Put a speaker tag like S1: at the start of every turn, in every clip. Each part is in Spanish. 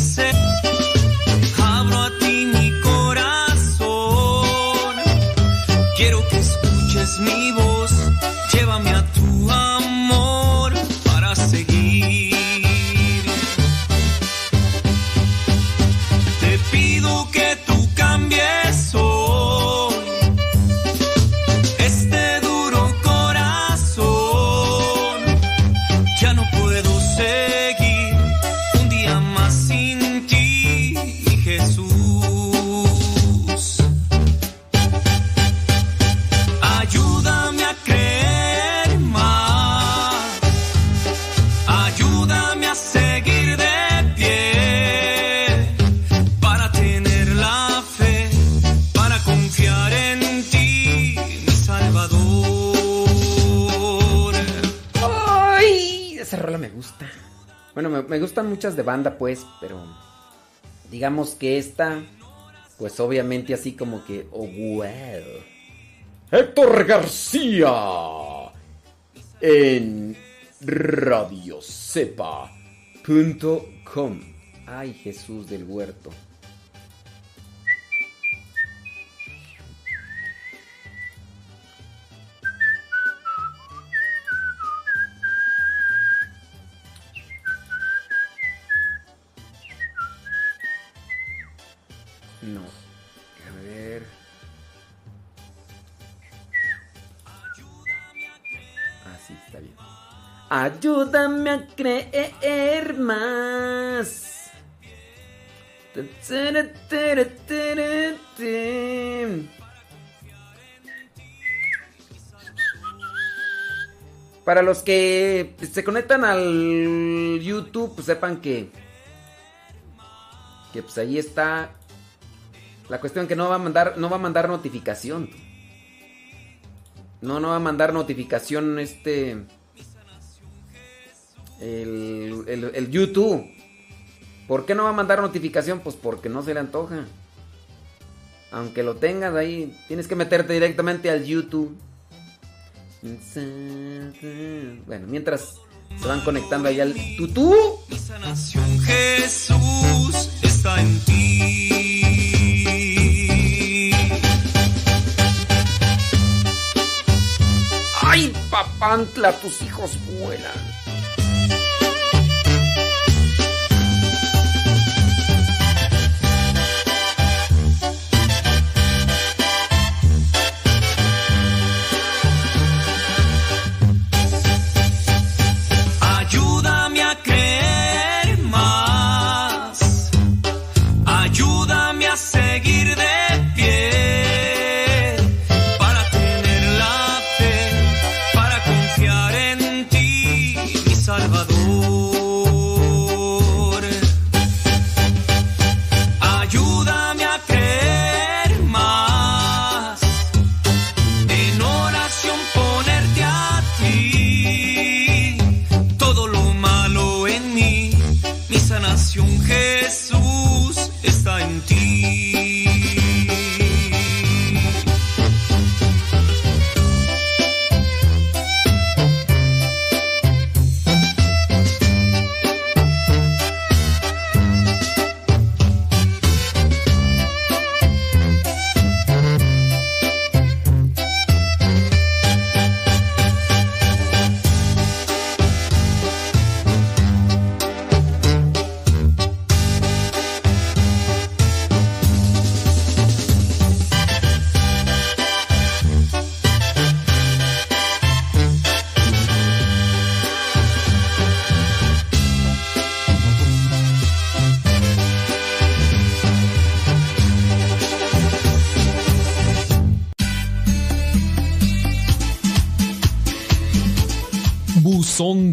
S1: ser.
S2: Muchas de banda, pues, pero digamos que esta, pues obviamente así como que, oh, wow. Héctor García en radiocepa.com. Ay, Jesús del huerto. Ayúdame a creer más. Para los que se conectan al YouTube, pues sepan que que pues ahí está la cuestión que no va a mandar no va a mandar notificación. No, no va a mandar notificación este el, el, YouTube. ¿Por qué no va a mandar notificación? Pues porque no se le antoja. Aunque lo tengas ahí, tienes que meterte directamente al YouTube. Bueno, mientras se van conectando ahí al tutú.
S1: Mi sanación, Jesús, está en ti.
S2: ¡Ay, papantla! Tus hijos vuelan.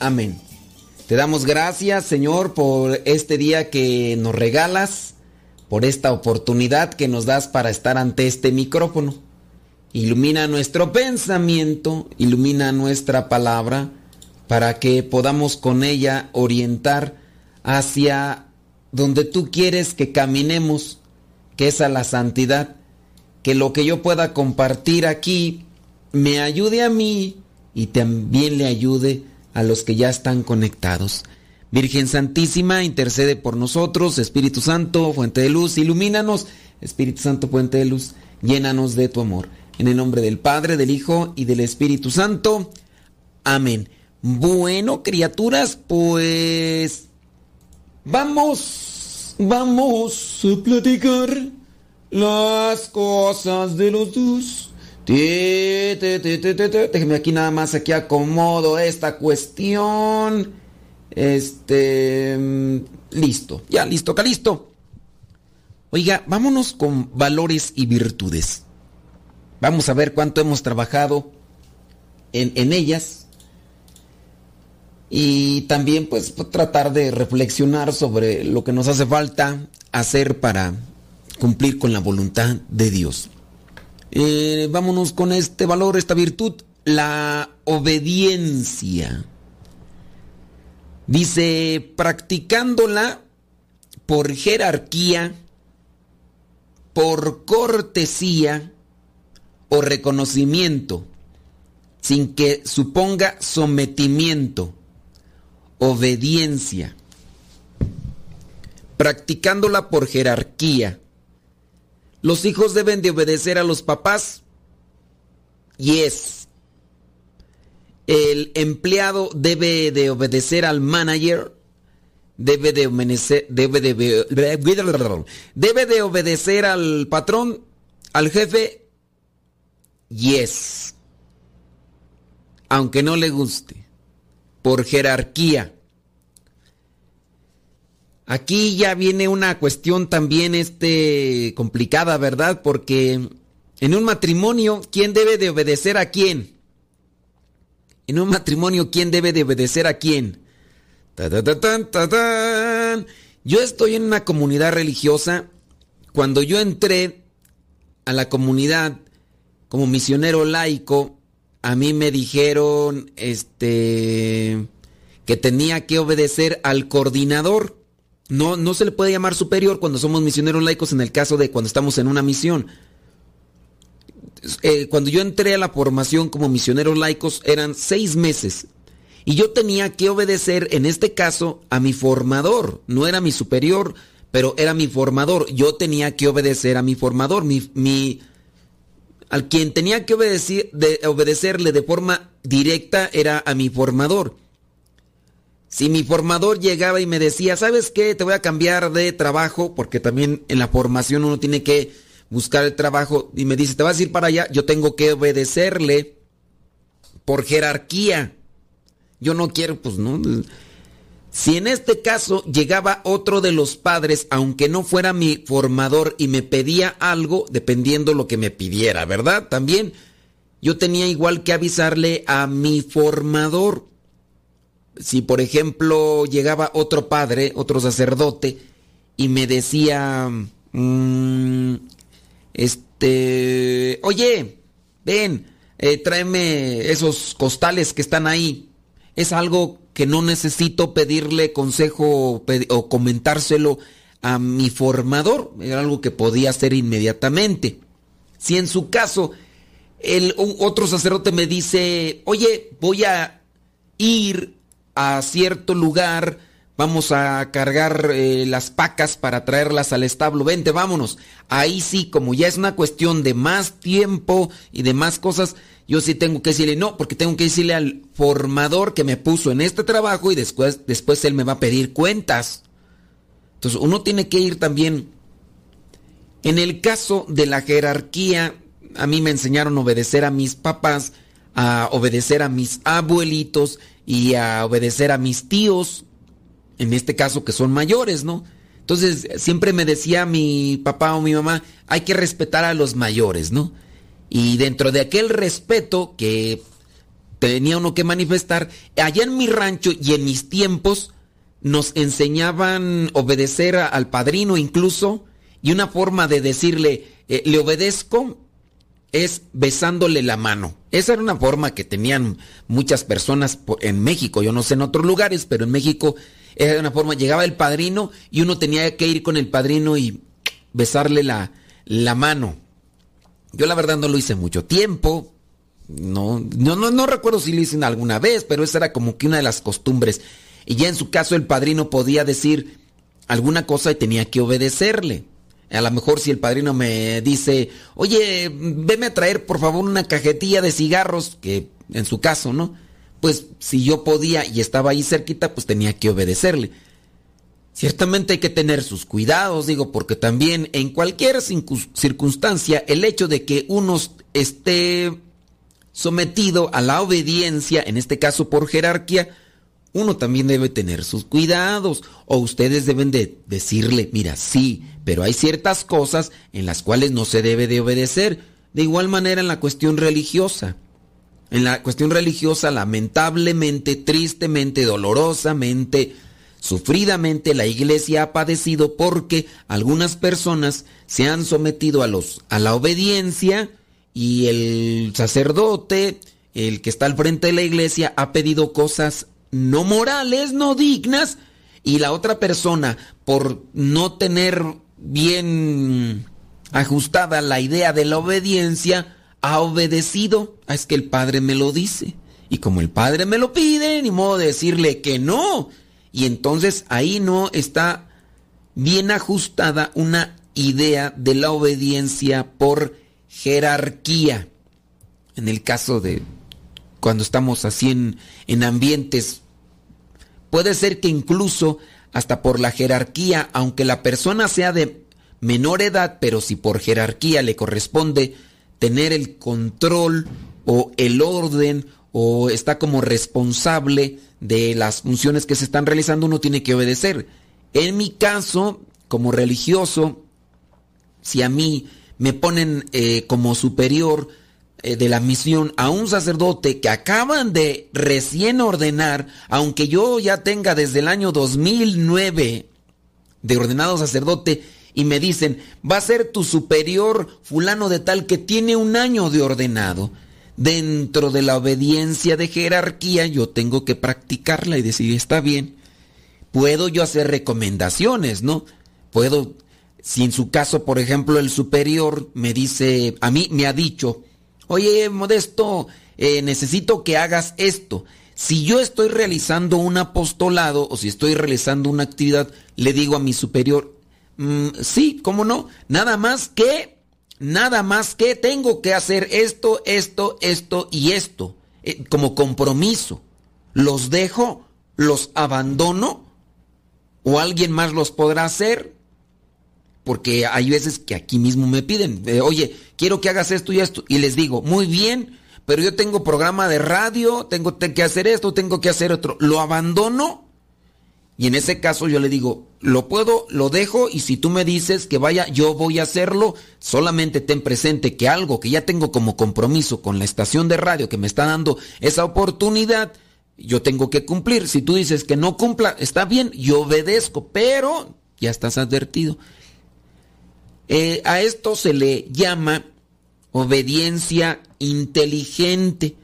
S2: Amén. Te damos gracias, Señor, por este día que nos regalas, por esta oportunidad que nos das para estar ante este micrófono. Ilumina nuestro pensamiento, ilumina nuestra palabra, para que podamos con ella orientar hacia donde tú quieres que caminemos, que es a la santidad. Que lo que yo pueda compartir aquí me ayude a mí y también le ayude a los que ya están conectados. Virgen Santísima, intercede por nosotros. Espíritu Santo, fuente de luz, ilumínanos. Espíritu Santo, fuente de luz, llénanos de tu amor. En el nombre del Padre, del Hijo y del Espíritu Santo. Amén. Bueno, criaturas, pues vamos, vamos a platicar las cosas de los dos. Déjeme aquí nada más, aquí acomodo esta cuestión. Este... Mm, listo, ya, listo, listo. Oiga, vámonos con valores y virtudes. Vamos a ver cuánto hemos trabajado en, en ellas. Y también pues tratar de reflexionar sobre lo que nos hace falta hacer para cumplir con la voluntad de Dios. Eh, vámonos con este valor, esta virtud, la obediencia. Dice, practicándola por jerarquía, por cortesía o reconocimiento, sin que suponga sometimiento, obediencia. Practicándola por jerarquía, los hijos deben de obedecer a los papás. Yes. El empleado debe de obedecer al manager. Debe de obedecer, debe de, debe de obedecer al patrón, al jefe. Yes. Aunque no le guste. Por jerarquía. Aquí ya viene una cuestión también este complicada, ¿verdad? Porque en un matrimonio, ¿quién debe de obedecer a quién? En un matrimonio, ¿quién debe de obedecer a quién? yo estoy en una comunidad religiosa. Cuando yo entré a la comunidad como misionero laico, a mí me dijeron este que tenía que obedecer al coordinador. No, no se le puede llamar superior cuando somos misioneros laicos en el caso de cuando estamos en una misión. Eh, cuando yo entré a la formación como misioneros laicos eran seis meses y yo tenía que obedecer en este caso a mi formador, no era mi superior, pero era mi formador. Yo tenía que obedecer a mi formador, mi, mi, al quien tenía que obedecer, de, obedecerle de forma directa era a mi formador. Si mi formador llegaba y me decía, ¿sabes qué? Te voy a cambiar de trabajo, porque también en la formación uno tiene que buscar el trabajo, y me dice, te vas a ir para allá, yo tengo que obedecerle por jerarquía. Yo no quiero, pues no. Si en este caso llegaba otro de los padres, aunque no fuera mi formador, y me pedía algo, dependiendo lo que me pidiera, ¿verdad? También yo tenía igual que avisarle a mi formador. Si por ejemplo llegaba otro padre, otro sacerdote, y me decía, mm, este, oye, ven, eh, tráeme esos costales que están ahí. Es algo que no necesito pedirle consejo o comentárselo a mi formador, era algo que podía hacer inmediatamente. Si en su caso el otro sacerdote me dice, oye, voy a ir a cierto lugar, vamos a cargar eh, las pacas para traerlas al establo, vente, vámonos. Ahí sí, como ya es una cuestión de más tiempo y de más cosas, yo sí tengo que decirle no, porque tengo que decirle al formador que me puso en este trabajo y después, después él me va a pedir cuentas. Entonces uno tiene que ir también. En el caso de la jerarquía, a mí me enseñaron a obedecer a mis papás, a obedecer a mis abuelitos y a obedecer a mis tíos, en este caso que son mayores, ¿no? Entonces siempre me decía mi papá o mi mamá, hay que respetar a los mayores, ¿no? Y dentro de aquel respeto que tenía uno que manifestar, allá en mi rancho y en mis tiempos nos enseñaban obedecer al padrino incluso, y una forma de decirle, eh, le obedezco, es besándole la mano. Esa era una forma que tenían muchas personas en México, yo no sé en otros lugares, pero en México era una forma, llegaba el padrino y uno tenía que ir con el padrino y besarle la, la mano. Yo la verdad no lo hice mucho tiempo. No, no, no, recuerdo si lo hice alguna vez, pero esa era como que una de las costumbres. Y ya en su caso el padrino podía decir alguna cosa y tenía que obedecerle. A lo mejor si el padrino me dice, oye, veme a traer por favor una cajetilla de cigarros, que en su caso, ¿no? Pues si yo podía y estaba ahí cerquita, pues tenía que obedecerle. Ciertamente hay que tener sus cuidados, digo, porque también en cualquier circunstancia el hecho de que uno esté sometido a la obediencia, en este caso por jerarquía, uno también debe tener sus cuidados o ustedes deben de decirle, mira, sí, pero hay ciertas cosas en las cuales no se debe de obedecer. De igual manera en la cuestión religiosa. En la cuestión religiosa, lamentablemente, tristemente, dolorosamente, Sufridamente la iglesia ha padecido porque algunas personas se han sometido a, los, a la obediencia y el sacerdote, el que está al frente de la iglesia, ha pedido cosas no morales, no dignas, y la otra persona, por no tener bien ajustada la idea de la obediencia, ha obedecido. Ah, es que el Padre me lo dice. Y como el Padre me lo pide, ni modo de decirle que no. Y entonces ahí no está bien ajustada una idea de la obediencia por jerarquía. En el caso de cuando estamos así en, en ambientes, puede ser que incluso hasta por la jerarquía, aunque la persona sea de menor edad, pero si por jerarquía le corresponde tener el control o el orden o está como responsable de las funciones que se están realizando, uno tiene que obedecer. En mi caso, como religioso, si a mí me ponen eh, como superior de la misión a un sacerdote que acaban de recién ordenar, aunque yo ya tenga desde el año 2009 de ordenado sacerdote, y me dicen, va a ser tu superior fulano de tal que tiene un año de ordenado dentro de la obediencia de jerarquía yo tengo que practicarla y decir, está bien, puedo yo hacer recomendaciones, ¿no? Puedo, si en su caso, por ejemplo, el superior me dice, a mí me ha dicho, oye, Modesto, eh, necesito que hagas esto. Si yo estoy realizando un apostolado o si estoy realizando una actividad, le digo a mi superior, mm, sí, ¿cómo no? Nada más que nada más que tengo que hacer esto, esto, esto y esto, eh, como compromiso. ¿Los dejo? ¿Los abandono? ¿O alguien más los podrá hacer? Porque hay veces que aquí mismo me piden, oye, quiero que hagas esto y esto. Y les digo, muy bien, pero yo tengo programa de radio, tengo que hacer esto, tengo que hacer otro. ¿Lo abandono? Y en ese caso yo le digo, lo puedo, lo dejo y si tú me dices que vaya, yo voy a hacerlo. Solamente ten presente que algo que ya tengo como compromiso con la estación de radio que me está dando esa oportunidad, yo tengo que cumplir. Si tú dices que no cumpla, está bien, yo obedezco, pero ya estás advertido. Eh, a esto se le llama obediencia inteligente.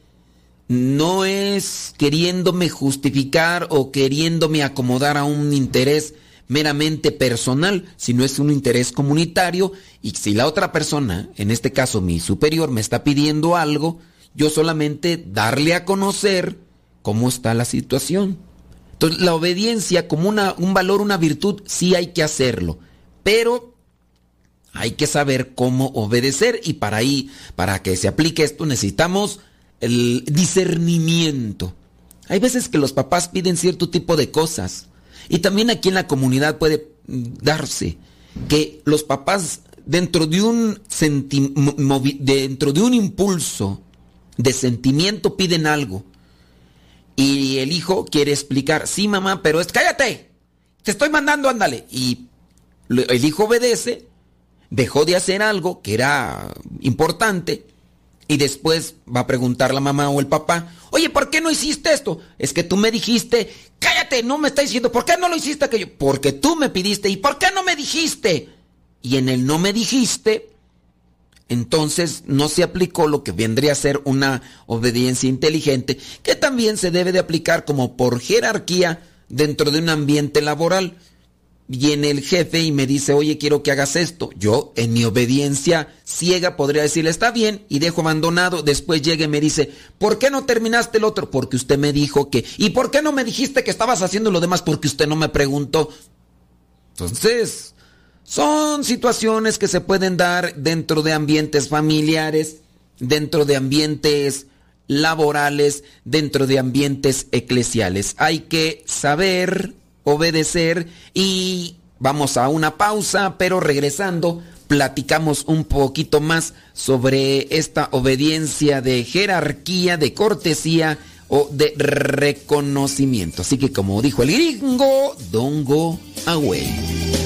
S2: No es queriéndome justificar o queriéndome acomodar a un interés meramente personal, sino es un interés comunitario. Y si la otra persona, en este caso mi superior, me está pidiendo algo, yo solamente darle a conocer cómo está la situación. Entonces la obediencia como una, un valor, una virtud, sí hay que hacerlo, pero hay que saber cómo obedecer y para ahí, para que se aplique esto, necesitamos el discernimiento. Hay veces que los papás piden cierto tipo de cosas. Y también aquí en la comunidad puede darse que los papás dentro de un dentro de un impulso de sentimiento piden algo. Y el hijo quiere explicar, sí mamá, pero es cállate, te estoy mandando, ándale. Y el hijo obedece, dejó de hacer algo que era importante y después va a preguntar la mamá o el papá, oye, ¿por qué no hiciste esto? Es que tú me dijiste, cállate, no me está diciendo, ¿por qué no lo hiciste aquello? Porque tú me pidiste, ¿y por qué no me dijiste? Y en el no me dijiste, entonces no se aplicó lo que vendría a ser una obediencia inteligente, que también se debe de aplicar como por jerarquía dentro de un ambiente laboral viene el jefe y me dice, oye, quiero que hagas esto. Yo, en mi obediencia ciega, podría decirle, está bien, y dejo abandonado. Después llega y me dice, ¿por qué no terminaste el otro? Porque usted me dijo que. ¿Y por qué no me dijiste que estabas haciendo lo demás? Porque usted no me preguntó. Entonces, son situaciones que se pueden dar dentro de ambientes familiares, dentro de ambientes laborales, dentro de ambientes eclesiales. Hay que saber obedecer y vamos a una pausa, pero regresando platicamos un poquito más sobre esta obediencia de jerarquía, de cortesía o de reconocimiento. Así que como dijo el gringo, don't go away.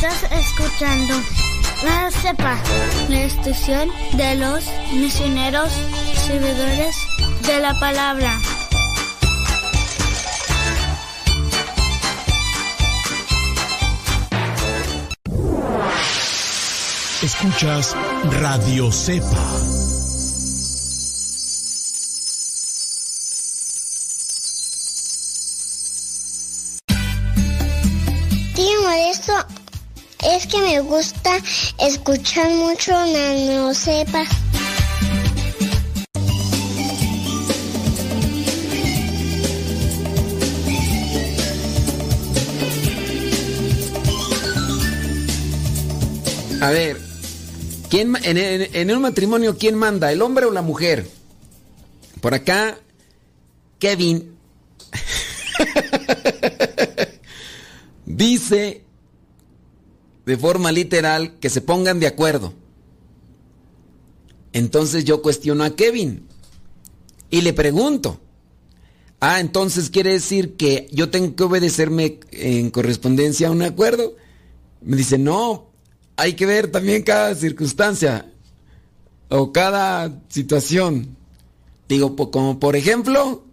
S3: Estás escuchando la CEPA, la estación de los misioneros servidores de la palabra.
S4: Escuchas Radio Cepa.
S5: Me gusta escuchar mucho Nano Sepa.
S6: A ver, ¿quién, en, en, en, un matrimonio, ¿quién manda? ¿El hombre o la mujer? Por acá, Kevin dice de forma literal que se pongan de acuerdo. Entonces yo cuestiono a Kevin y le pregunto, ah, entonces quiere decir que yo tengo que obedecerme en correspondencia a un acuerdo.
S2: Me dice, no, hay que ver también cada circunstancia o cada situación. Digo, como por ejemplo...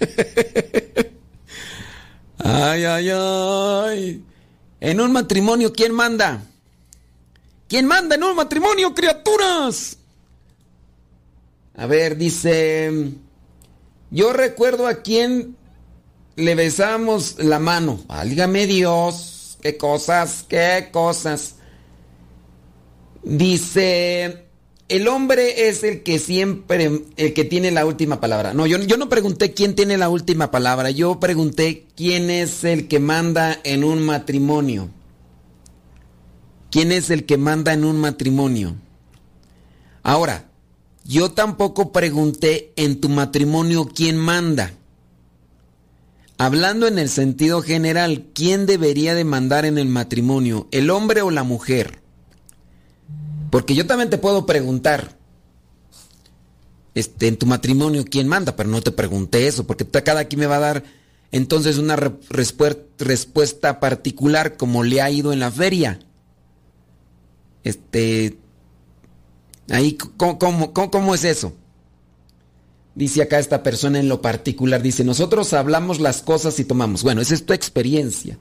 S2: ay, ay, ay. En un matrimonio, ¿quién manda? ¿Quién manda en un matrimonio, criaturas? A ver, dice... Yo recuerdo a quién le besamos la mano. Válgame Dios. Qué cosas, qué cosas. Dice, el hombre es el que siempre, el que tiene la última palabra. No, yo, yo no pregunté quién tiene la última palabra. Yo pregunté quién es el que manda en un matrimonio. ¿Quién es el que manda en un matrimonio? Ahora, yo tampoco pregunté en tu matrimonio quién manda. Hablando en el sentido general, ¿quién debería de mandar en el matrimonio? ¿El hombre o la mujer? Porque yo también te puedo preguntar, este, en tu matrimonio, ¿quién manda? Pero no te pregunté eso, porque cada quien me va a dar entonces una respuesta particular como le ha ido en la feria. Este, ahí, ¿cómo, cómo es eso? Dice acá esta persona en lo particular, dice, nosotros hablamos las cosas y tomamos. Bueno, esa es tu experiencia.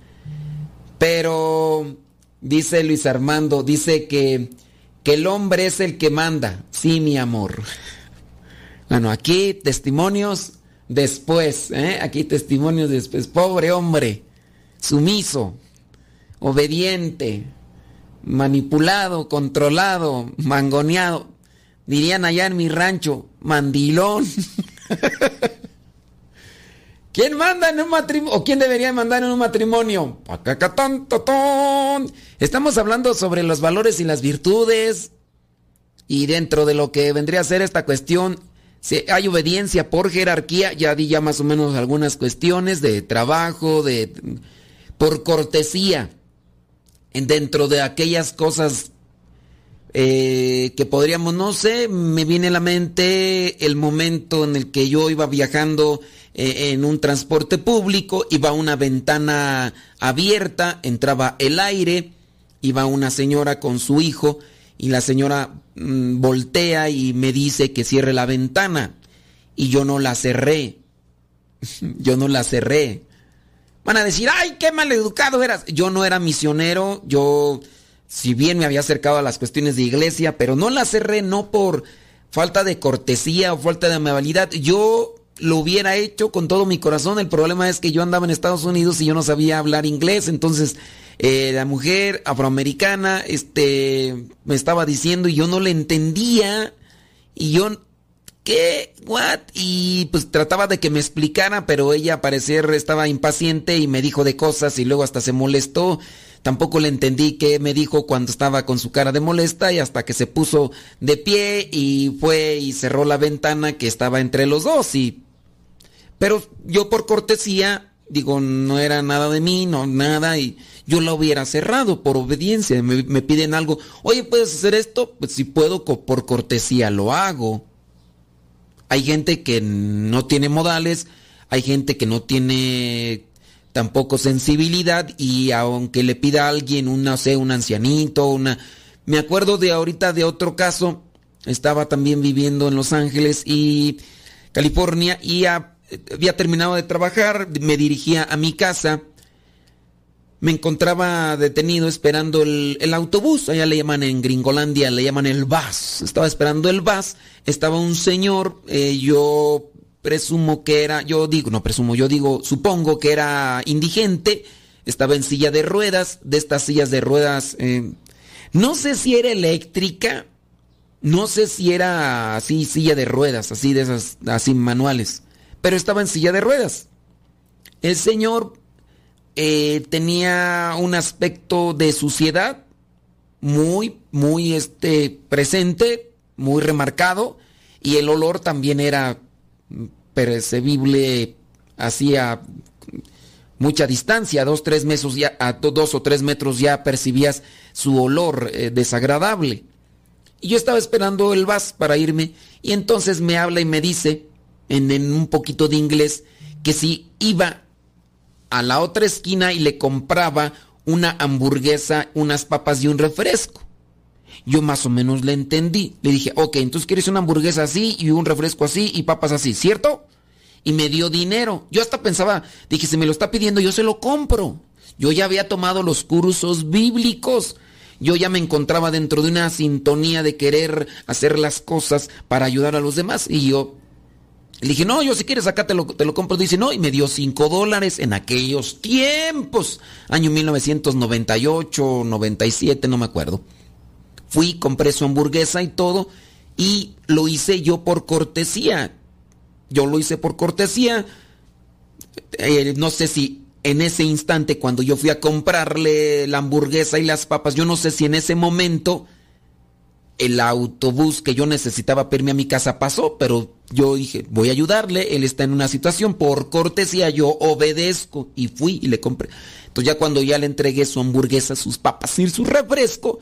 S2: Pero, dice Luis Armando, dice que, el hombre es el que manda. Sí, mi amor. Bueno, aquí testimonios después, ¿eh? aquí testimonios después. Pobre hombre, sumiso, obediente, manipulado, controlado, mangoneado. Dirían allá en mi rancho, mandilón. ¿Quién manda en un matrimonio? ¿O quién debería mandar en un matrimonio? Estamos hablando sobre los valores y las virtudes. Y dentro de lo que vendría a ser esta cuestión, si hay obediencia por jerarquía, ya di ya más o menos algunas cuestiones de trabajo, de por cortesía. Dentro de aquellas cosas eh, que podríamos, no sé, me viene a la mente el momento en el que yo iba viajando eh, en un transporte público, iba una ventana abierta, entraba el aire, iba una señora con su hijo y la señora mm, voltea y me dice que cierre la ventana y yo no la cerré, yo no la cerré. Van a decir, ay, qué mal educado eras. Yo no era misionero, yo si bien me había acercado a las cuestiones de iglesia, pero no la cerré no por falta de cortesía o falta de amabilidad. Yo lo hubiera hecho con todo mi corazón. El problema es que yo andaba en Estados Unidos y yo no sabía hablar inglés, entonces eh, la mujer afroamericana este, me estaba diciendo y yo no le entendía y yo ¿qué? ¿What? Y pues trataba de que me explicara, pero ella a parecer estaba impaciente y me dijo de cosas y luego hasta se molestó. Tampoco le entendí qué me dijo cuando estaba con su cara de molesta y hasta que se puso de pie y fue y cerró la ventana que estaba entre los dos y pero yo por cortesía digo no era nada de mí no nada y yo la hubiera cerrado por obediencia. Me, me piden algo oye puedes hacer esto pues si puedo por cortesía lo hago. Hay gente que no tiene modales hay gente que no tiene tampoco sensibilidad y aunque le pida a alguien una, sé, un ancianito, una... Me acuerdo de ahorita de otro caso, estaba también viviendo en Los Ángeles y California y había terminado de trabajar, me dirigía a mi casa, me encontraba detenido esperando el, autobús, allá le llaman en Gringolandia, le llaman el bus, estaba esperando el bus, estaba un señor, eh, yo presumo que era, yo digo, no presumo, yo digo, supongo que era indigente, estaba en silla de ruedas, de estas sillas de ruedas, eh, no sé si era eléctrica, no sé si era así, silla de ruedas, así de esas, así manuales, pero estaba en silla de ruedas. El señor eh, tenía un aspecto de suciedad muy, muy este, presente, muy remarcado, y el olor también era percibible hacía mucha distancia, dos, tres metros ya, a dos o tres metros ya percibías su olor eh, desagradable. Y yo estaba esperando el bus para irme y entonces me habla y me dice en un poquito de inglés que si iba a la otra esquina y le compraba una hamburguesa, unas papas y un refresco. Yo más o menos le entendí. Le dije, ok, entonces quieres una hamburguesa así y un refresco así y papas así, ¿cierto? Y me dio dinero. Yo hasta pensaba, dije, si me lo está pidiendo, yo se lo compro. Yo ya había tomado los cursos bíblicos. Yo ya me encontraba dentro de una sintonía de querer hacer las cosas para ayudar a los demás. Y yo le dije, no, yo si quieres acá te lo, te lo compro. Dice, no, y me dio 5 dólares en aquellos tiempos. Año 1998, 97, no me acuerdo. Fui, compré su hamburguesa y todo. Y lo hice yo por cortesía. Yo lo hice por cortesía. Eh, no sé si en ese instante cuando yo fui a comprarle la hamburguesa y las papas, yo no sé si en ese momento el autobús que yo necesitaba para irme a mi casa pasó, pero yo dije, voy a ayudarle, él está en una situación, por cortesía yo obedezco y fui y le compré. Entonces ya cuando ya le entregué su hamburguesa, sus papas y su refresco,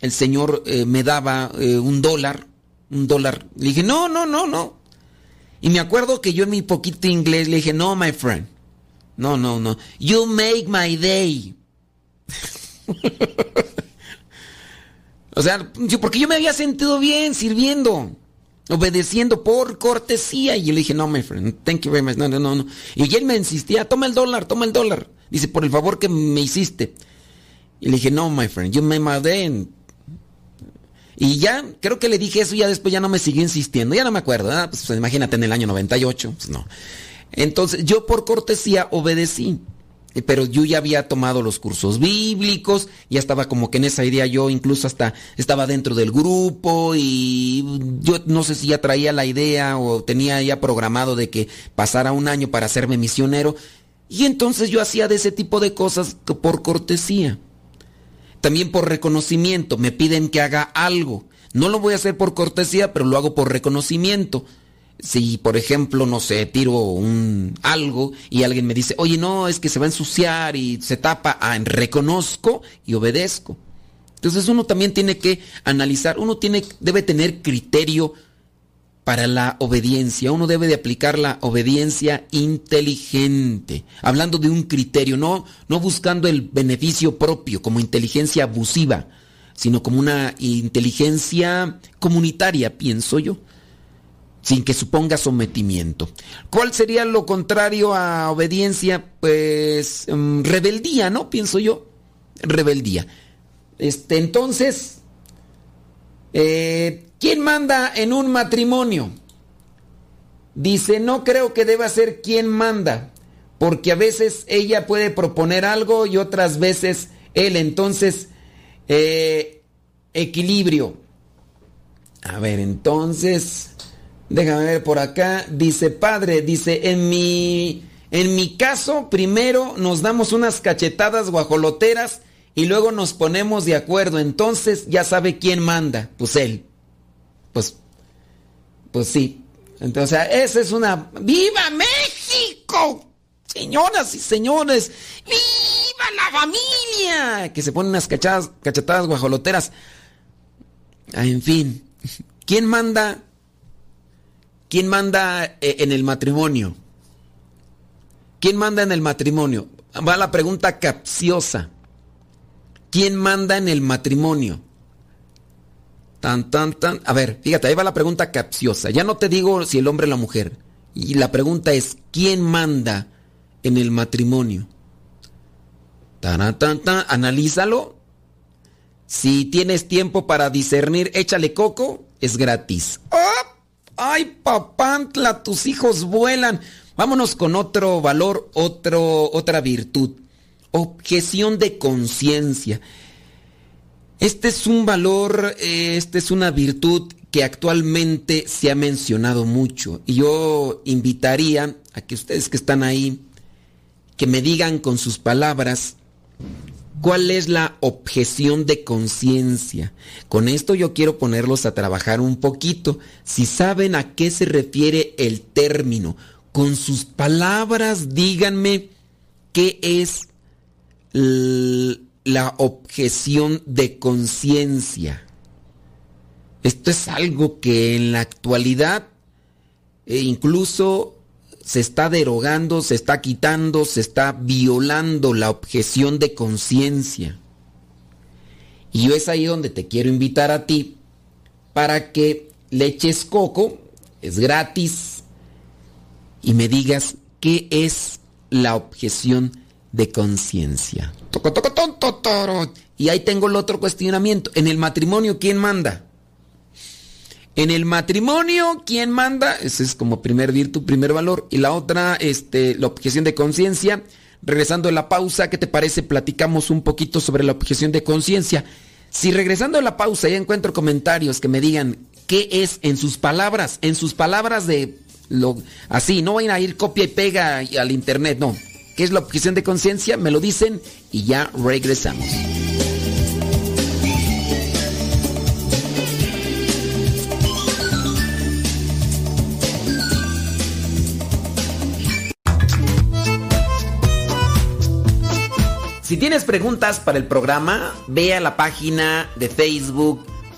S2: el señor eh, me daba eh, un dólar, un dólar. Le dije, no, no, no, no. Y me acuerdo que yo en mi poquito inglés le dije, no, my friend. No, no, no. You make my day. o sea, porque yo me había sentido bien sirviendo, obedeciendo por cortesía. Y yo le dije, no, my friend, thank you very much. No, no, no, no. Y él me insistía, toma el dólar, toma el dólar. Dice, por el favor que me hiciste. Y le dije, no, my friend, you make my day. Y ya, creo que le dije eso y ya después ya no me siguió insistiendo. Ya no me acuerdo. ¿eh? Pues, imagínate en el año 98. Pues no. Entonces yo por cortesía obedecí. Pero yo ya había tomado los cursos bíblicos, ya estaba como que en esa idea yo incluso hasta estaba dentro del grupo y yo no sé si ya traía la idea o tenía ya programado de que pasara un año para hacerme misionero. Y entonces yo hacía de ese tipo de cosas por cortesía. También por reconocimiento. Me piden que haga algo. No lo voy a hacer por cortesía, pero lo hago por reconocimiento si por ejemplo, no sé, tiro un algo y alguien me dice, oye, no, es que se va a ensuciar y se tapa, ah, reconozco y obedezco. Entonces uno también tiene que analizar, uno tiene, debe tener criterio para la obediencia, uno debe de aplicar la obediencia inteligente, hablando de un criterio, no, no buscando el beneficio propio como inteligencia abusiva, sino como una inteligencia comunitaria, pienso yo sin que suponga sometimiento. ¿Cuál sería lo contrario a obediencia? Pues mm, rebeldía, ¿no? Pienso yo. Rebeldía. Este, entonces, eh, ¿quién manda en un matrimonio? Dice, no creo que deba ser quien manda, porque a veces ella puede proponer algo y otras veces él. Entonces, eh, equilibrio. A ver, entonces... Déjame ver por acá. Dice, padre, dice, en mi, en mi caso, primero nos damos unas cachetadas guajoloteras y luego nos ponemos de acuerdo. Entonces ya sabe quién manda. Pues él. Pues, pues sí. Entonces, esa es una... ¡Viva México! Señoras y señores, ¡viva la familia! Que se ponen unas cachetadas, cachetadas guajoloteras. Ah, en fin, ¿quién manda ¿Quién manda eh, en el matrimonio? ¿Quién manda en el matrimonio? Va la pregunta capciosa. ¿Quién manda en el matrimonio? Tan, tan, tan. A ver, fíjate, ahí va la pregunta capciosa. Ya no te digo si el hombre o la mujer. Y la pregunta es, ¿quién manda en el matrimonio? Tan, tan, tan. Analízalo. Si tienes tiempo para discernir, échale coco, es gratis. ¡Oh! ay papantla, tus hijos vuelan. Vámonos con otro valor, otro, otra virtud. Objeción de conciencia. Este es un valor, eh, esta es una virtud que actualmente se ha mencionado mucho. Y yo invitaría a que ustedes que están ahí, que me digan con sus palabras ¿Cuál es la objeción de conciencia? Con esto yo quiero ponerlos a trabajar un poquito. Si saben a qué se refiere el término, con sus palabras díganme qué es la objeción de conciencia. Esto es algo que en la actualidad e incluso se está derogando, se está quitando, se está violando la objeción de conciencia. Y yo es ahí donde te quiero invitar a ti para que le eches coco, es gratis, y me digas qué es la objeción de conciencia. Y ahí tengo el otro cuestionamiento. En el matrimonio, ¿quién manda? En el matrimonio, ¿quién manda? Ese es como primer virtud, primer valor. Y la otra, este, la objeción de conciencia. Regresando a la pausa, ¿qué te parece? Platicamos un poquito sobre la objeción de conciencia. Si regresando a la pausa ya encuentro comentarios que me digan qué es en sus palabras, en sus palabras de lo así, no vayan a ir copia y pega al internet, no. ¿Qué es la objeción de conciencia? Me lo dicen y ya regresamos. Si tienes preguntas para el programa, ve a la página de Facebook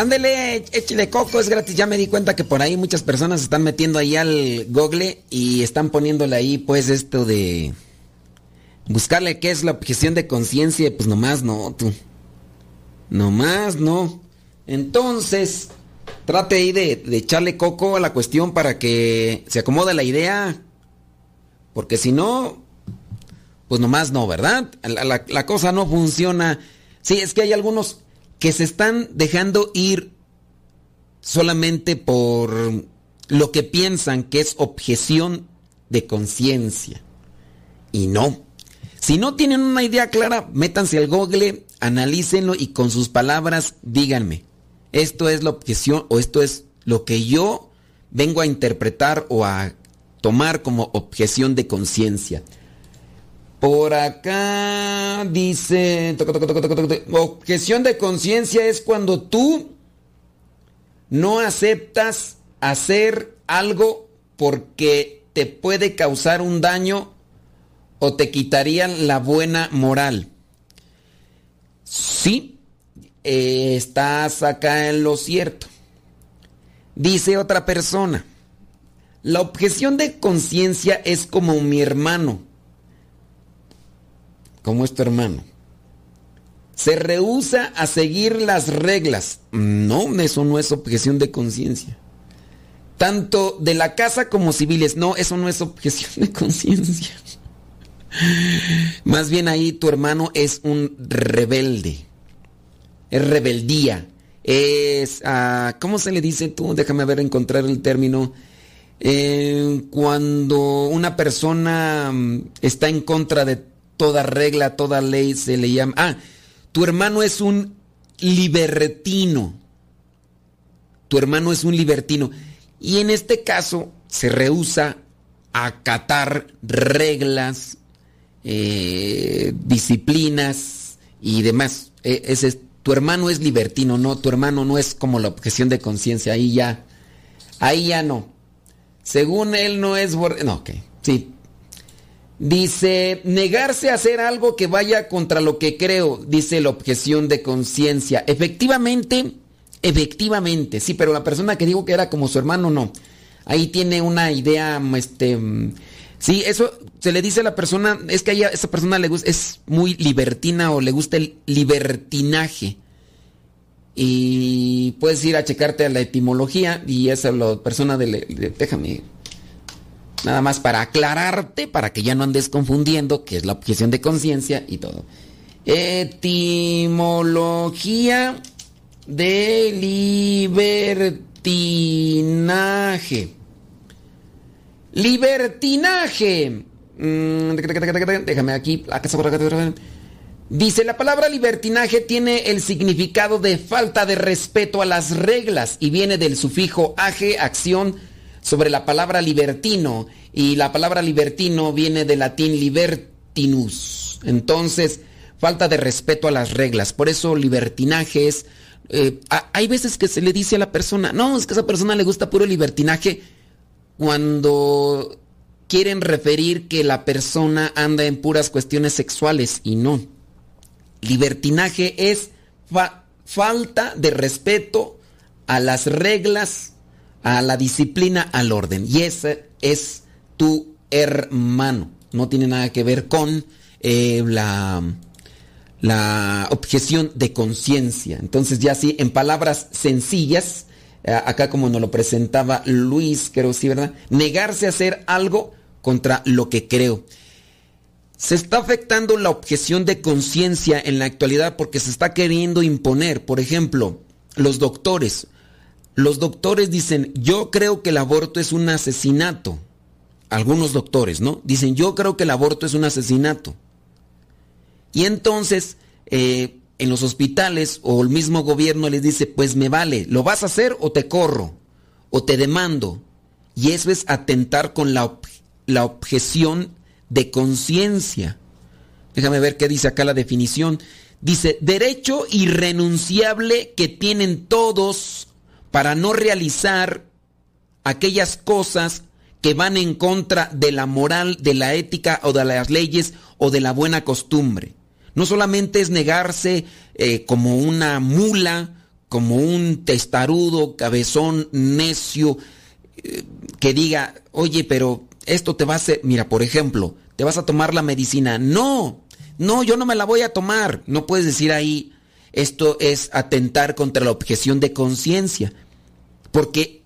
S2: Ándele, échale coco, es gratis. Ya me di cuenta que por ahí muchas personas están metiendo ahí al google y están poniéndole ahí pues esto de buscarle qué es la objeción de conciencia. Pues nomás no, tú. Nomás no. Entonces, trate ahí de, echarle coco a la cuestión para que se acomode la idea. Porque si no, pues nomás no, ¿verdad? La cosa no funciona. Sí, es que hay algunos que se están dejando ir solamente por lo que piensan que es objeción de conciencia. Y no. Si no tienen una idea clara, métanse al google, analícenlo y con sus palabras díganme, esto es la objeción o esto es lo que yo vengo a interpretar o a tomar como objeción de conciencia. Por acá dice, objeción de conciencia es cuando tú no aceptas hacer algo porque te puede causar un daño o te quitarían la buena moral. Sí, eh, estás acá en lo cierto. Dice otra persona, la objeción de conciencia es como mi hermano como es tu hermano. Se rehúsa a seguir las reglas. No, eso no es objeción de conciencia. Tanto de la casa como civiles. No, eso no es objeción de conciencia. Más bien ahí tu hermano es un rebelde. Es rebeldía. Es, uh, ¿cómo se le dice tú? Déjame ver, encontrar el término. Eh, cuando una persona mm, está en contra de toda regla, toda ley, se le llama... Ah, tu hermano es un libertino. Tu hermano es un libertino. Y en este caso se rehúsa a acatar reglas, eh, disciplinas y demás. E- ese es- tu hermano es libertino, no, tu hermano no es como la objeción de conciencia, ahí ya, ahí ya no. Según él no es... No, ok, sí. Dice, negarse a hacer algo que vaya contra lo que creo, dice la objeción de conciencia. Efectivamente, efectivamente, sí, pero la persona que dijo que era como su hermano, no. Ahí tiene una idea, este... Sí, eso se le dice a la persona, es que a esa persona le gusta, es muy libertina o le gusta el libertinaje. Y puedes ir a checarte a la etimología y esa la persona de, de- déjame nada más para aclararte para que ya no andes confundiendo que es la objeción de conciencia y todo. Etimología de libertinaje. Libertinaje. Mm, Déjame aquí. Dice, la palabra libertinaje tiene el significado de falta de respeto a las reglas y viene del sufijo age, acción, sobre la palabra libertino. Y la palabra libertino viene del latín libertinus. Entonces, falta de respeto a las reglas. Por eso libertinaje es... eh, hay veces que se le dice a la persona, no, es que a esa persona le gusta puro libertinaje cuando quieren referir que la persona anda en puras cuestiones sexuales y no. Libertinaje es fa- falta de respeto a las reglas, a la disciplina, al orden. Y ese es tu hermano. No tiene nada que ver con eh, la, la objeción de conciencia. Entonces ya sí, en palabras sencillas, eh, acá como nos lo presentaba Luis, creo sí, ¿verdad? Negarse a hacer algo contra lo que creo. Se está afectando la objeción de conciencia en la actualidad porque se está queriendo imponer. Por ejemplo, los doctores. Los doctores dicen, yo creo que el aborto es un asesinato. Algunos doctores, ¿no? Dicen, yo creo que el aborto es un asesinato. Y entonces, eh, en los hospitales o el mismo gobierno les dice, pues me vale, ¿lo vas a hacer o te corro? O te demando. Y eso es atentar con la, la objeción de conciencia. Déjame ver qué dice acá la definición. Dice, derecho irrenunciable que tienen todos para no realizar aquellas cosas que van en contra de la moral, de la ética o de las leyes o de la buena costumbre. No solamente es negarse eh, como una mula, como un testarudo, cabezón, necio, eh, que diga, oye, pero esto te va a hacer, mira, por ejemplo, te vas a tomar la medicina. No, no, yo no me la voy a tomar. No puedes decir ahí, esto es atentar contra la objeción de conciencia. Porque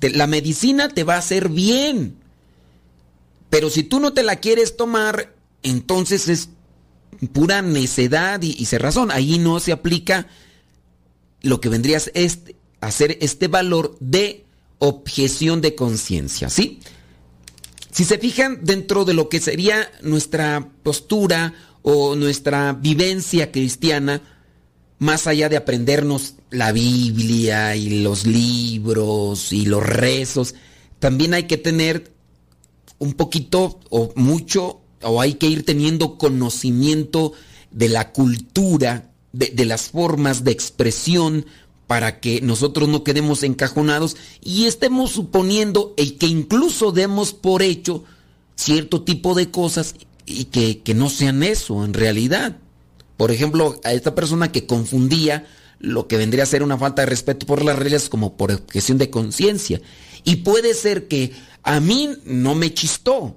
S2: la medicina te va a hacer bien. Pero si tú no te la quieres tomar, entonces es pura necedad y, y razón. Ahí no se aplica lo que vendría a ser este, a ser este valor de objeción de conciencia, ¿sí? Si se fijan dentro de lo que sería nuestra postura o nuestra vivencia cristiana, más allá de aprendernos la Biblia y los libros y los rezos, también hay que tener un poquito o mucho, o hay que ir teniendo conocimiento de la cultura, de, de las formas de expresión, para que nosotros no quedemos encajonados y estemos suponiendo y que incluso demos por hecho cierto tipo de cosas y que, que no sean eso en realidad. Por ejemplo, a esta persona que confundía lo que vendría a ser una falta de respeto por las reglas como por objeción de conciencia. Y puede ser que a mí no me chistó,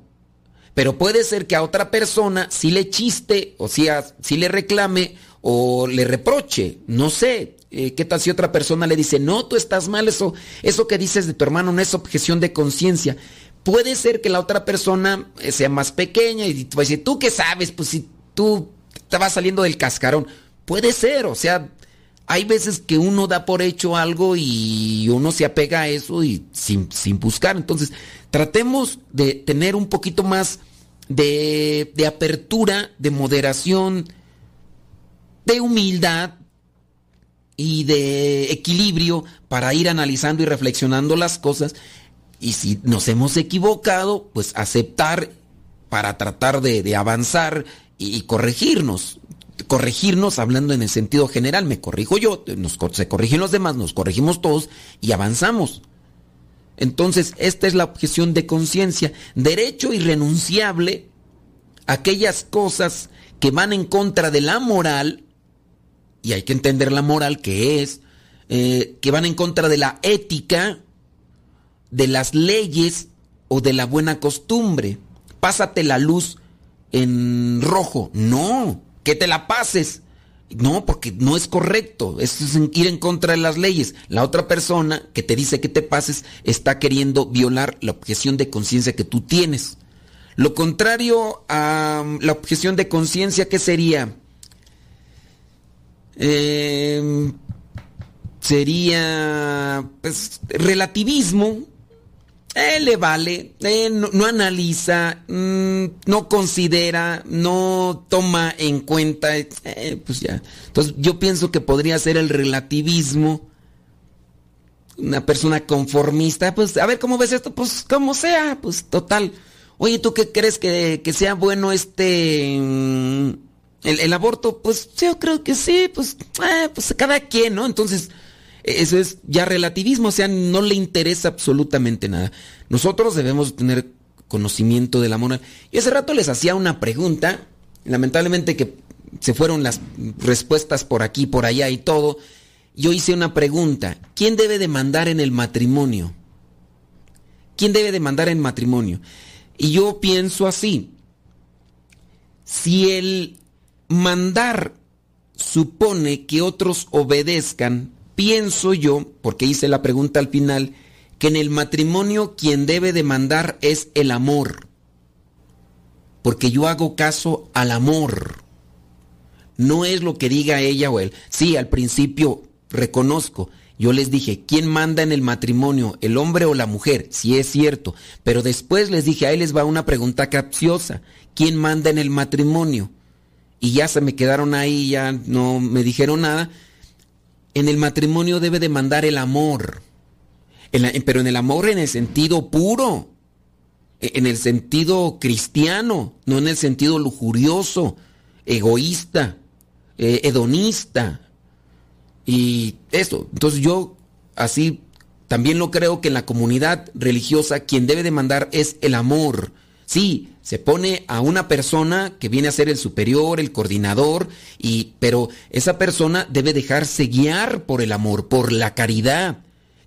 S2: pero puede ser que a otra persona sí le chiste, o sea, sí le reclame o le reproche, no sé. eh, ¿Qué tal si otra persona le dice, no, tú estás mal, eso, eso que dices de tu hermano no es objeción de conciencia? Puede ser que la otra persona eh, sea más pequeña y decir, ¿tú qué sabes? Pues si tú vas saliendo del cascarón. Puede ser, o sea, hay veces que uno da por hecho algo y uno se apega a eso y sin, sin buscar. Entonces, tratemos de tener un poquito más de, de apertura, de moderación, de humildad y de equilibrio para ir analizando y reflexionando las cosas. Y si nos hemos equivocado, pues aceptar para tratar de, de avanzar y, corregirnos. Corregirnos hablando en el sentido general, me corrijo yo, nos, se corrigen los demás, nos corregimos todos y avanzamos. Entonces, esta es la objeción de conciencia, derecho irrenunciable, aquellas cosas que van en contra de la moral, y hay que entender la moral que es, eh, que van en contra de la ética, de las leyes o de la buena costumbre. Pásate la luz en rojo. No, que te la pases. No, porque no es correcto. es ir en contra de las leyes. La otra persona que te dice que te pases está queriendo violar la objeción de conciencia que tú tienes. Lo contrario a um, la objeción de conciencia, ¿qué sería? Eh, sería pues, relativismo, eh, le vale, eh, no, analiza, mm, no considera, no toma en cuenta, eh, pues ya. Entonces yo pienso que podría ser el relativismo. Una persona conformista, pues a ver cómo ves esto, pues como sea, pues total. Oye, ¿tú qué crees que, que sea bueno este... Mm, el, el, aborto? Pues yo creo que sí, pues, pues cada quien, ¿no? Entonces eso es ya relativismo, o sea, no le interesa absolutamente nada. Nosotros debemos tener conocimiento de la moral. Y hace rato les hacía una pregunta, lamentablemente que se fueron las respuestas por aquí, por allá y todo. Yo hice una pregunta, ¿quién debe de mandar en el matrimonio? ¿Quién debe de mandar en matrimonio? Y yo pienso así, si el mandar supone que otros obedezcan, pienso yo, porque hice la pregunta al final, que en el matrimonio quien debe demandar es el amor. Porque yo hago caso al amor. No es lo que diga ella o él. Sí, al principio reconozco. Yo les dije, ¿quién manda en el matrimonio, el hombre o la mujer? Si es cierto. Pero después les dije, ahí les va una pregunta capciosa. ¿Quién manda en el matrimonio? Y ya se me quedaron ahí, ya no me dijeron nada en el matrimonio debe demandar el amor, pero en el amor en el sentido puro, e, en el sentido cristiano, no en el sentido lujurioso, egoísta, eh, hedonista. Y eso, entonces yo así también lo creo que en la comunidad religiosa quien debe demandar es el amor. Sí, se pone a una persona que viene a ser el superior, el coordinador, y, pero esa persona debe dejarse guiar por el amor, por la caridad.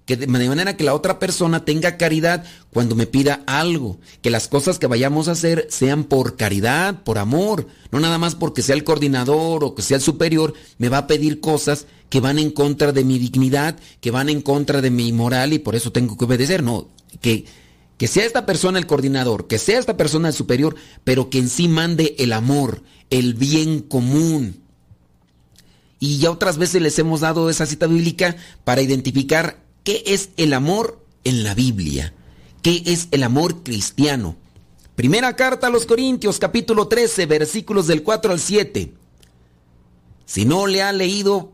S2: Que de manera que la otra persona tenga caridad cuando me pida algo. Que las cosas que vayamos a hacer sean por caridad, por amor. No nada más porque sea el coordinador o que sea el superior, me va a pedir cosas que van en contra de mi dignidad, que van en contra de mi moral y por eso tengo que obedecer. No, que que sea esta persona el coordinador, que sea esta persona el superior, pero que en sí mande el amor, el bien común. Y ya otras veces les hemos dado esa cita bíblica para identificar qué es el amor en la Biblia, qué es el amor cristiano. Primera carta a los Corintios, capítulo 13, versículos del 4 al 7. Si no le ha leído,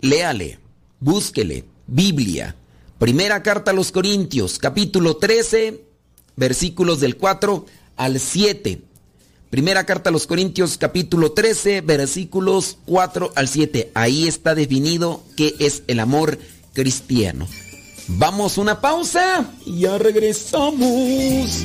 S2: léale, búsquele, Biblia. Primera carta a los Corintios, capítulo 13, versículos del 4 al 7. Primera carta a los Corintios, capítulo 13, versículos 4 al 7. Ahí está definido qué es el amor cristiano. Vamos una pausa y ya regresamos.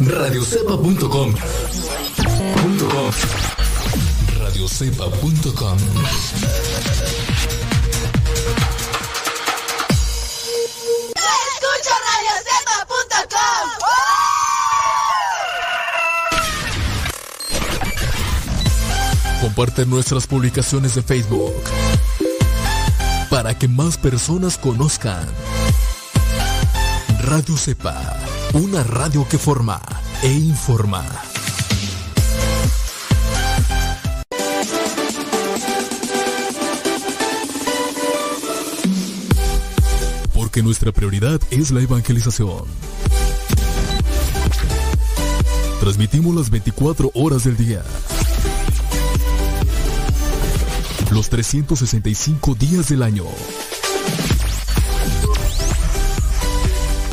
S7: radiocepa.com. Radiocepa.com.
S8: Escucha radiocepa.com.
S7: Comparte nuestras publicaciones de Facebook para que más personas conozcan Radio Cepa, una radio que forma e informa. Porque nuestra prioridad es la evangelización. Transmitimos las 24 horas del día. Los 365 días del año.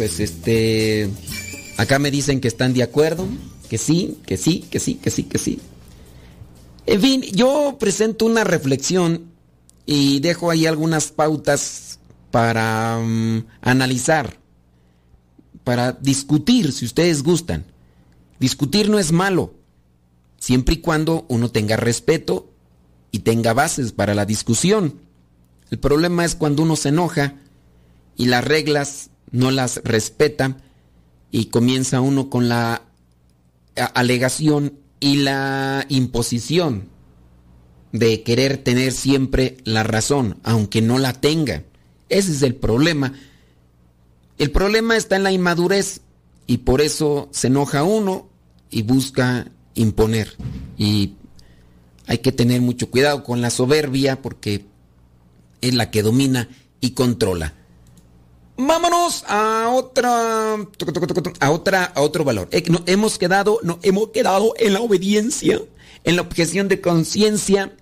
S2: Pues este. Acá me dicen que están de acuerdo. Que sí, que sí, que sí, que sí, que sí. En fin, yo presento una reflexión y dejo ahí algunas pautas para mm, analizar, para discutir, si ustedes gustan. Discutir no es malo, siempre y cuando uno tenga respeto y tenga bases para la discusión. El problema es cuando uno se enoja y las reglas no las respeta y comienza uno con la alegación y la imposición de querer tener siempre la razón, aunque no la tenga. Ese es el problema. El problema está en la inmadurez y por eso se enoja uno y busca imponer. Y hay que tener mucho cuidado con la soberbia porque es la que domina y controla. Vámonos a otra a otra a otro valor. Eh, no, hemos quedado no hemos quedado en la obediencia, en la objeción de conciencia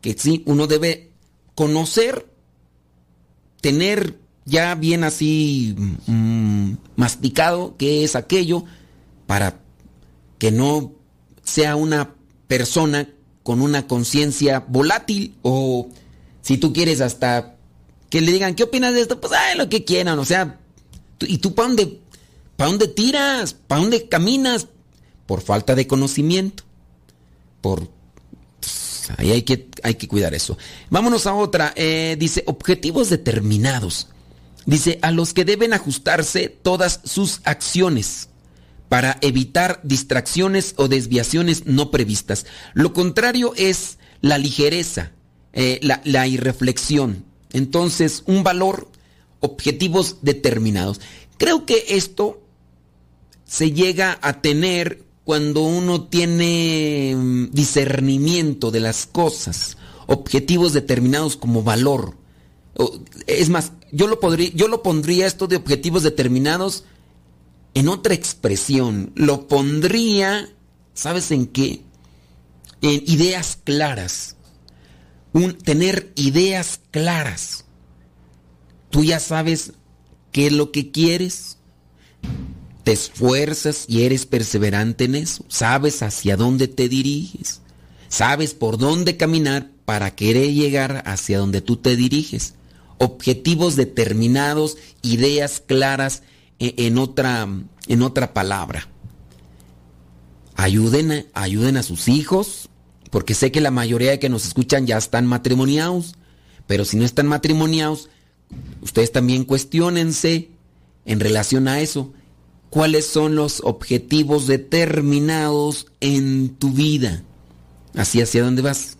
S2: que sí uno debe conocer tener ya bien así mm, masticado qué es aquello para que no sea una persona con una conciencia volátil o si tú quieres hasta que le digan, ¿qué opinas de esto? Pues, ay, lo que quieran, o sea, ¿y tú para dónde, para dónde tiras? ¿Para dónde caminas? Por falta de conocimiento, por... pues, ahí hay que, hay que cuidar eso. Vámonos a otra, eh, dice, objetivos determinados. Dice, a los que deben ajustarse todas sus acciones para evitar distracciones o desviaciones no previstas. Lo contrario es la ligereza, eh, la, la irreflexión. Entonces, un valor, objetivos determinados. Creo que esto se llega a tener cuando uno tiene mm, discernimiento de las cosas, objetivos determinados como valor. Es más, yo lo, podría, yo lo pondría esto de objetivos determinados en otra expresión. Lo pondría, ¿sabes en qué? En ideas claras. Tener ideas claras. Tú ya sabes qué es lo que quieres. Te esfuerzas y eres perseverante en eso. Sabes hacia dónde te diriges. Sabes por dónde caminar para querer llegar hacia donde tú te diriges. Objetivos determinados, ideas claras e- en otra, en otra palabra. Ayuden a sus hijos, porque sé que la mayoría de que nos escuchan ya están matrimoniados, pero si no están matrimoniados, ustedes también cuestionense en relación a eso. ¿Cuáles son los objetivos determinados en tu vida? Así hacia dónde vas.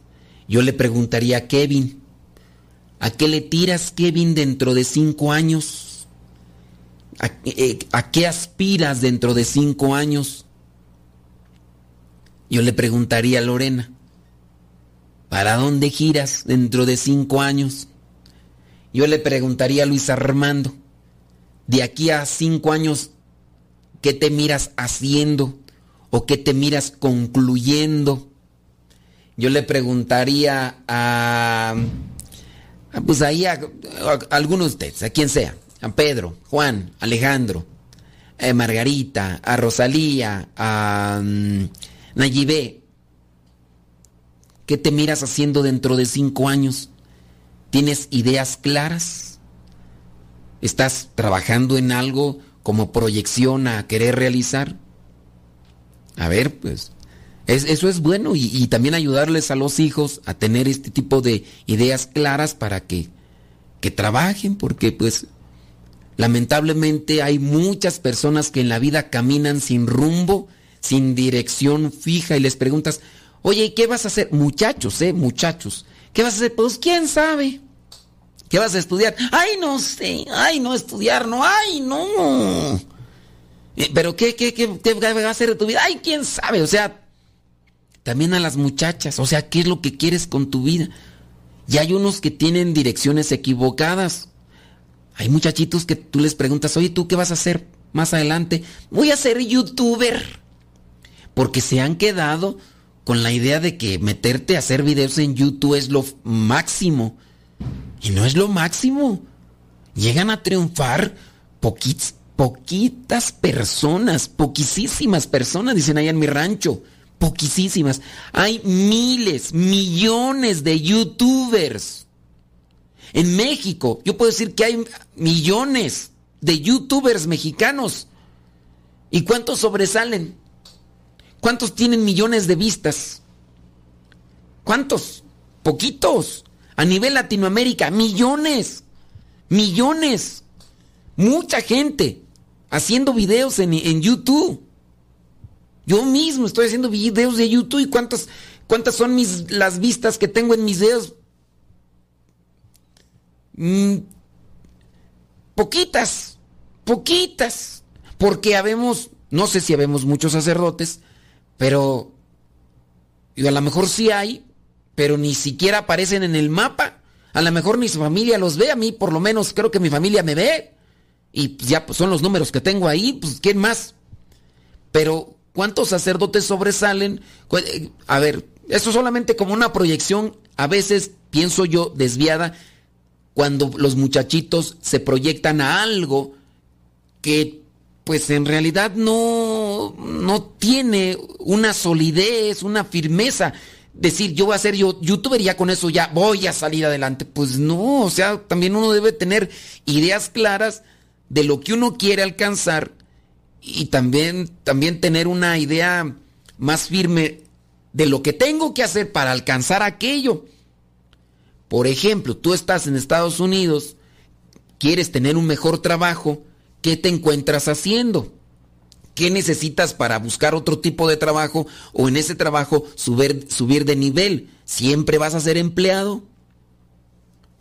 S2: Yo le preguntaría a Kevin, ¿a qué le tiras Kevin dentro de cinco años? ¿A, eh, ¿a qué aspiras dentro de cinco años? Yo le preguntaría a Lorena, ¿Para dónde giras dentro de cinco años? Yo le preguntaría a Luis Armando, de aquí a cinco años, ¿qué te miras haciendo? ¿O qué te miras concluyendo? Yo le preguntaría a... pues ahí a, algunos de ustedes, a quien sea, a Pedro, Juan, Alejandro, a Margarita, a Rosalía, a um, Nayibé. ¿Qué te miras haciendo dentro de cinco años? ¿Tienes ideas claras? ¿Estás trabajando en algo como proyección a querer realizar? A ver, pues eso es bueno y, también ayudarles a los hijos a tener este tipo de ideas claras para que, que trabajen, porque pues lamentablemente hay muchas personas que en la vida caminan sin rumbo, sin dirección fija y les preguntas, oye, ¿qué vas a hacer? Muchachos, eh, muchachos, ¿qué vas a hacer? Pues quién sabe. ¿Qué vas a estudiar? Ay, no sé, ay, no estudiar, no, ay, no. Eh, pero ¿qué, qué, qué, qué a hacer de tu vida? Ay, quién sabe, o sea, también a las muchachas. O sea, ¿qué es lo que quieres con tu vida? Y hay unos que tienen direcciones equivocadas. Hay muchachitos que tú les preguntas, oye, ¿tú qué vas a hacer más adelante? Voy a ser youtuber. Porque se han quedado con la idea de que meterte a hacer videos en YouTube es lo máximo. Y no es lo máximo. Llegan a triunfar poquitas personas, poquísimas personas, dicen allá en mi rancho poquísimas. Hay miles, millones de youtubers. En México, yo puedo decir que hay millones de youtubers mexicanos. ¿Y cuántos sobresalen? ¿Cuántos tienen millones de vistas? ¿Cuántos? Poquitos. A nivel Latinoamérica, millones. Millones. Mucha gente haciendo videos en, en YouTube. Yo mismo estoy haciendo videos de YouTube y cuántas, cuántas son mis, las vistas que tengo en mis videos. Mm, poquitas, poquitas. Porque habemos, no sé si habemos muchos sacerdotes, pero y a lo mejor sí hay, pero ni siquiera aparecen en el mapa. A lo mejor su familia los ve, a mí por lo menos creo que mi familia me ve. Y ya pues, son los números que tengo ahí, pues ¿quién más? Pero ¿Cuántos sacerdotes sobresalen? Eh, a ver, eso solamente como una proyección, a veces pienso yo desviada, cuando los muchachitos se proyectan a algo que pues en realidad no, no tiene una solidez, una firmeza. Decir, yo voy a ser yo, youtuber y ya con eso ya voy a salir adelante. Pues no, o sea, también uno debe tener ideas claras de lo que uno quiere alcanzar y también, también tener una idea más firme de lo que tengo que hacer para alcanzar aquello. Por ejemplo, tú estás en Estados Unidos, quieres tener un mejor trabajo, ¿qué te encuentras haciendo? ¿Qué necesitas para buscar otro tipo de trabajo o en ese trabajo subir, subir de nivel? ¿Siempre vas a ser empleado?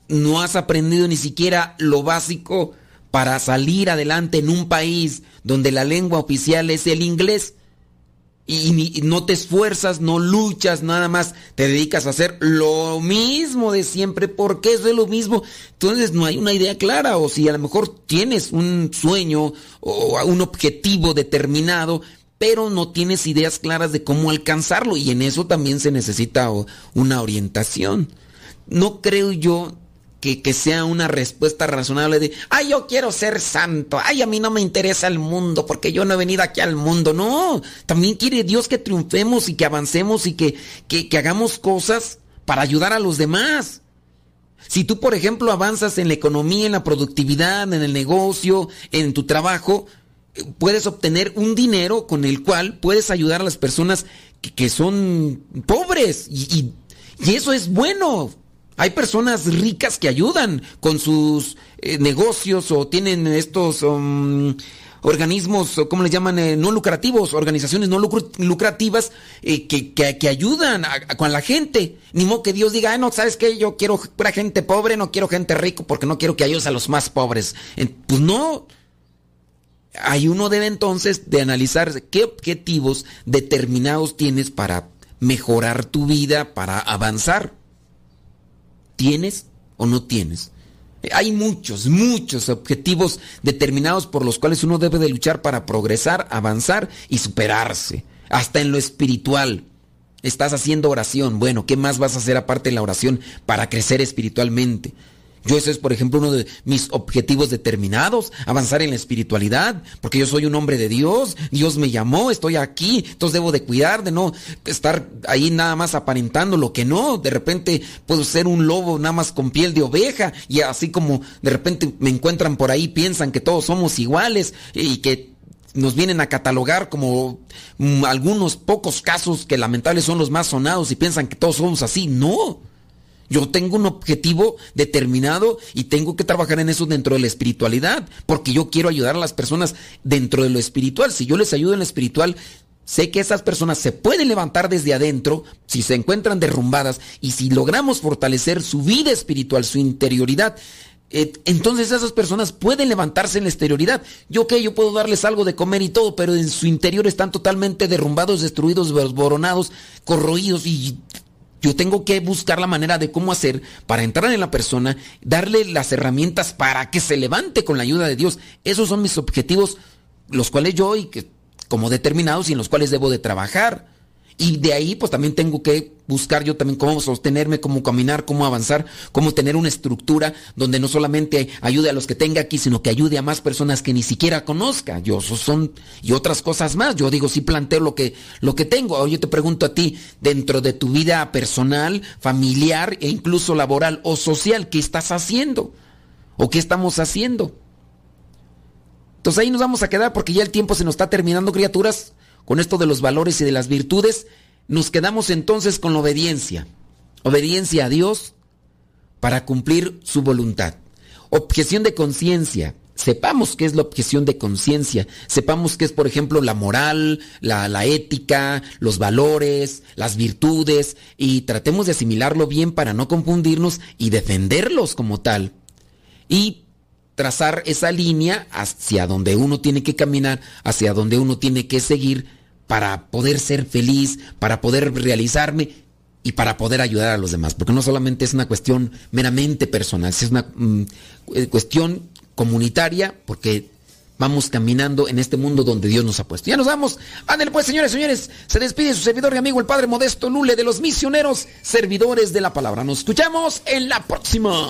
S2: ¿No has aprendido ni siquiera lo básico para salir adelante en un país donde la lengua oficial es el inglés y, no te esfuerzas, no luchas, nada más te dedicas a hacer lo mismo de siempre, porque es lo mismo. Entonces no hay una idea clara, o si a lo mejor tienes un sueño o un objetivo determinado, pero no tienes ideas claras de cómo alcanzarlo, y en eso también se necesita una orientación. No creo yo que, sea una respuesta razonable de, ay, yo quiero ser santo, ay, a mí no me interesa el mundo porque yo no he venido aquí al mundo. No, también quiere Dios que triunfemos y que avancemos y que, que, que hagamos cosas para ayudar a los demás. Si tú, por ejemplo, avanzas en la economía, en la productividad, en el negocio, en tu trabajo, puedes obtener un dinero con el cual puedes ayudar a las personas que, son pobres. Y, y, eso es bueno. Hay personas ricas que ayudan con sus eh, negocios o tienen estos um, organismos, ¿cómo les llaman? Eh, no lucrativos, organizaciones no lucrativas eh, que, ayudan con la gente. Ni modo que Dios diga, no, ¿sabes qué? Yo quiero para gente pobre, no quiero gente rico porque no quiero que ayudes a los más pobres. Pues no. Hay uno debe entonces de analizar qué objetivos determinados tienes para mejorar tu vida, para avanzar. ¿Tienes o no tienes? Hay muchos, muchos objetivos determinados por los cuales uno debe de luchar para progresar, avanzar y superarse, hasta en lo espiritual. Estás haciendo oración, bueno, ¿qué más vas a hacer aparte de la oración para crecer espiritualmente? Yo ese es, por ejemplo, uno de mis objetivos determinados, avanzar en la espiritualidad, porque yo soy un hombre de Dios, Dios me llamó, estoy aquí, entonces debo de cuidar, de no estar ahí nada más aparentando lo que no, de repente puedo ser un lobo nada más con piel de oveja y así como de repente me encuentran por ahí, piensan que todos somos iguales y que nos vienen a catalogar como mm, algunos pocos casos que lamentables son los más sonados y piensan que todos somos así, no. Yo tengo un objetivo determinado y tengo que trabajar en eso dentro de la espiritualidad, porque yo quiero ayudar a las personas dentro de lo espiritual. Si yo les ayudo en lo espiritual, sé que esas personas se pueden levantar desde adentro si se encuentran derrumbadas y si logramos fortalecer su vida espiritual, su interioridad. Eh, entonces esas personas pueden levantarse en la exterioridad. Yo que yo puedo darles algo de comer y todo, pero en su interior están totalmente derrumbados, destruidos, desboronados, corroídos y yo tengo que buscar la manera de cómo hacer para entrar en la persona, darle las herramientas para que se levante con la ayuda de Dios. Esos son mis objetivos, los cuales yo y que como determinados y en los cuales debo de trabajar. Y de ahí pues también tengo que buscar yo también cómo sostenerme, cómo caminar, cómo avanzar, cómo tener una estructura donde no solamente ayude a los que tenga aquí, sino que ayude a más personas que ni siquiera conozca. Yo son y otras cosas más. Yo digo, sí planteo lo que lo que tengo. Yo te pregunto a ti, dentro de tu vida personal, familiar e incluso laboral o social, ¿qué estás haciendo? ¿O qué estamos haciendo? Entonces ahí nos vamos a quedar porque ya el tiempo se nos está terminando, criaturas con esto de los valores y de las virtudes, nos quedamos entonces con la obediencia. Obediencia a Dios para cumplir su voluntad. Objeción de conciencia. Sepamos qué es la objeción de conciencia. Sepamos qué es, por ejemplo, la moral, la, la, ética, los valores, las virtudes, y tratemos de asimilarlo bien para no confundirnos y defenderlos como tal. Y trazar esa línea hacia donde uno tiene que caminar, hacia donde uno tiene que seguir para poder ser feliz, para poder realizarme y para poder ayudar a los demás. Porque no solamente es una cuestión meramente personal, es una mm, eh, cuestión comunitaria, porque vamos caminando en este mundo donde Dios nos ha puesto. Ya nos vamos. Ándale pues, señores, señores. Se despide su servidor y amigo, el Padre Modesto Lule, de los misioneros, servidores de la palabra. Nos escuchamos en la próxima.